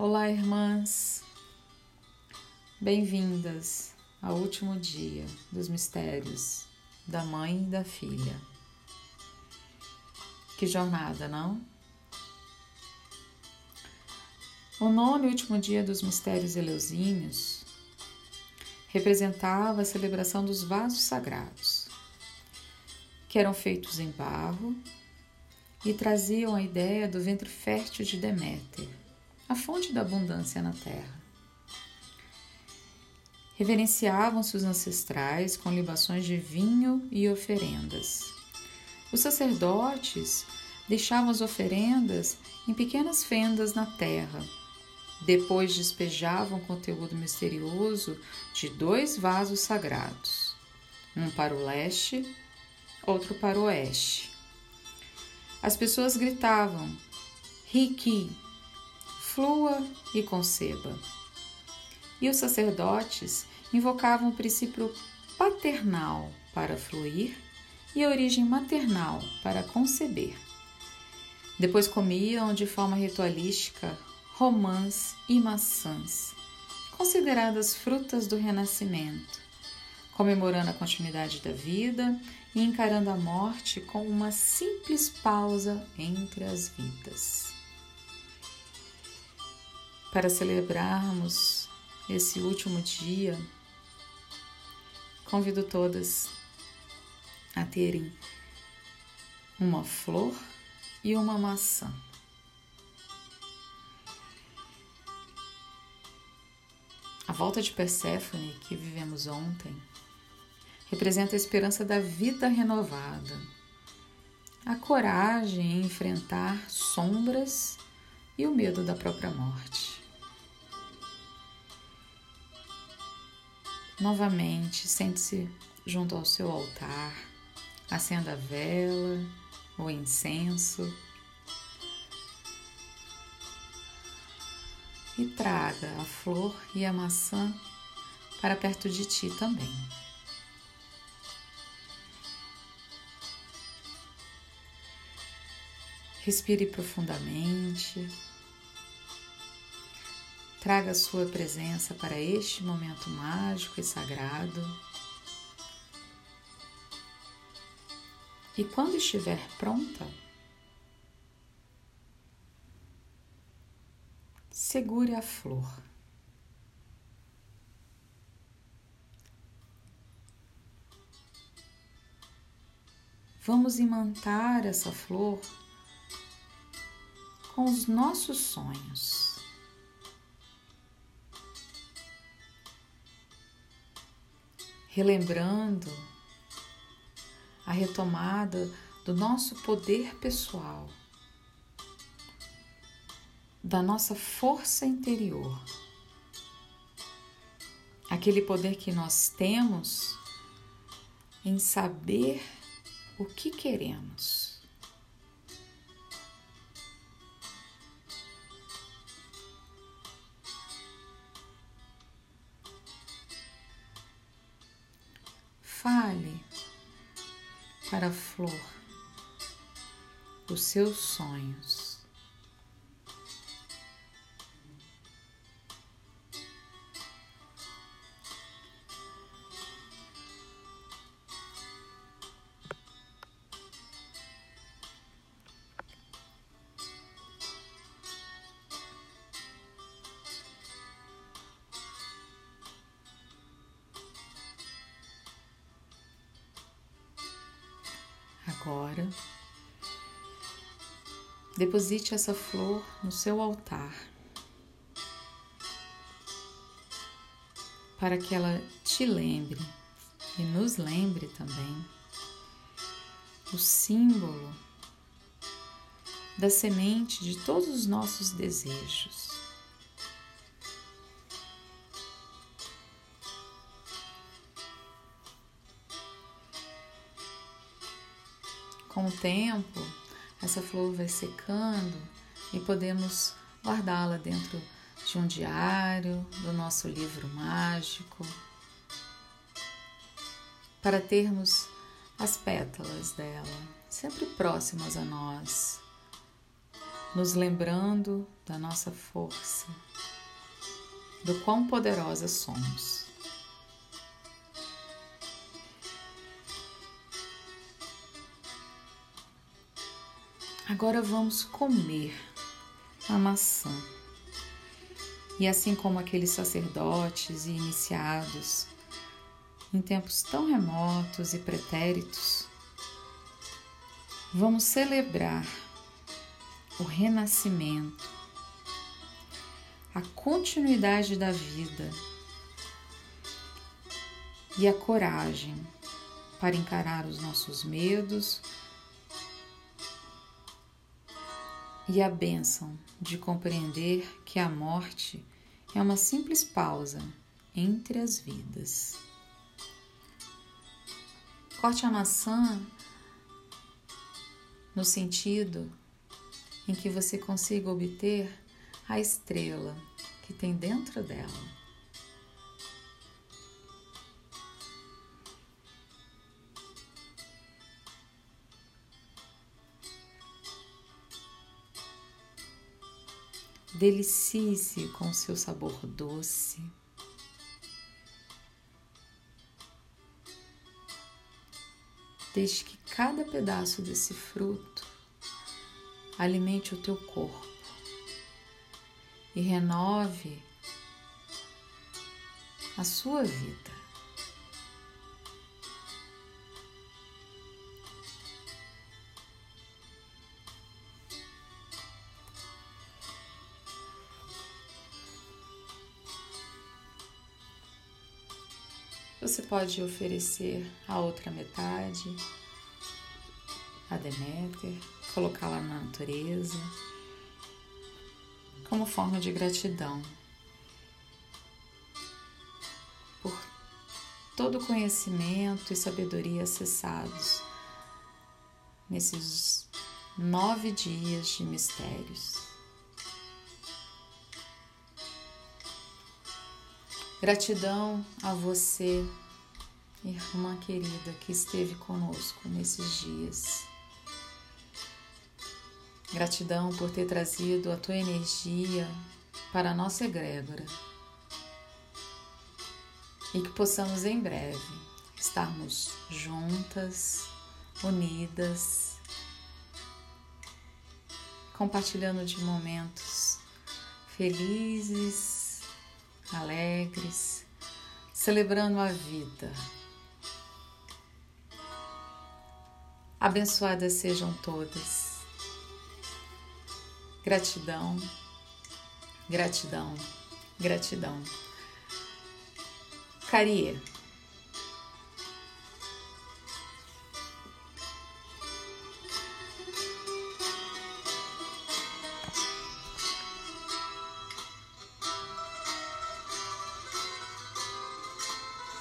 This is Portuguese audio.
Olá, irmãs. Bem-vindas ao último dia dos mistérios da mãe e da filha. Que jornada, não? O nono e último dia dos mistérios eleusíneos representava a celebração dos vasos sagrados, que eram feitos em barro e traziam a ideia do ventre fértil de Deméter, a fonte da abundância na terra. Reverenciavam-se os ancestrais com libações de vinho e oferendas. Os sacerdotes deixavam as oferendas em pequenas fendas na terra. Depois despejavam conteúdo misterioso de dois vasos sagrados, um para o leste, outro para o oeste. As pessoas gritavam: Riki, flua e conceba. E os sacerdotes invocavam o princípio paternal para fluir e a origem maternal para conceber. Depois comiam de forma ritualística romãs e maçãs, consideradas frutas do renascimento, comemorando a continuidade da vida e encarando a morte com uma simples pausa entre as vidas. Para celebrarmos esse último dia, convido todas a terem uma flor e uma maçã. A volta de Perséfone que vivemos ontem representa a esperança da vida renovada, a coragem em enfrentar sombras e o medo da própria morte. Novamente, sente-se junto ao seu altar, acenda a vela, o incenso e traga a flor e a maçã para perto de ti também. Respire profundamente. Traga sua presença para este momento mágico e sagrado. E quando estiver pronta, segure a flor. Vamos imantar essa flor com os nossos sonhos. Relembrando a retomada do nosso poder pessoal, da nossa força interior, aquele poder que nós temos em saber o que queremos. Fale para a flor os seus sonhos. Agora, deposite essa flor no seu altar para que ela te lembre e nos lembre também o símbolo da semente de todos os nossos desejos. Com o tempo, essa flor vai secando e podemos guardá-la dentro de um diário, do nosso livro mágico, para termos as pétalas dela sempre próximas a nós, nos lembrando da nossa força do quão poderosas somos. Agora vamos comer a maçã. E assim como aqueles sacerdotes e iniciados, em tempos tão remotos e pretéritos, vamos celebrar o renascimento, a continuidade da vida e a coragem para encarar os nossos medos e a bênção de compreender que a morte é uma simples pausa entre as vidas. Corte a maçã no sentido em que você consiga obter a estrela que tem dentro dela. Delicie-se com seu sabor doce. Deixe que cada pedaço desse fruto alimente o teu corpo e renove a sua vida. Você pode oferecer a outra metade a Deméter, colocá-la na natureza, como forma de gratidão por todo o conhecimento e sabedoria acessados nesses nove dias de mistérios. Gratidão a você, irmã querida, que esteve conosco nesses dias. Gratidão por ter trazido a tua energia para a nossa egrégora. E que possamos em breve estarmos juntas, unidas, compartilhando de momentos felizes alegres, celebrando a vida. Abençoadas sejam todas. Gratidão, gratidão, gratidão. Carie.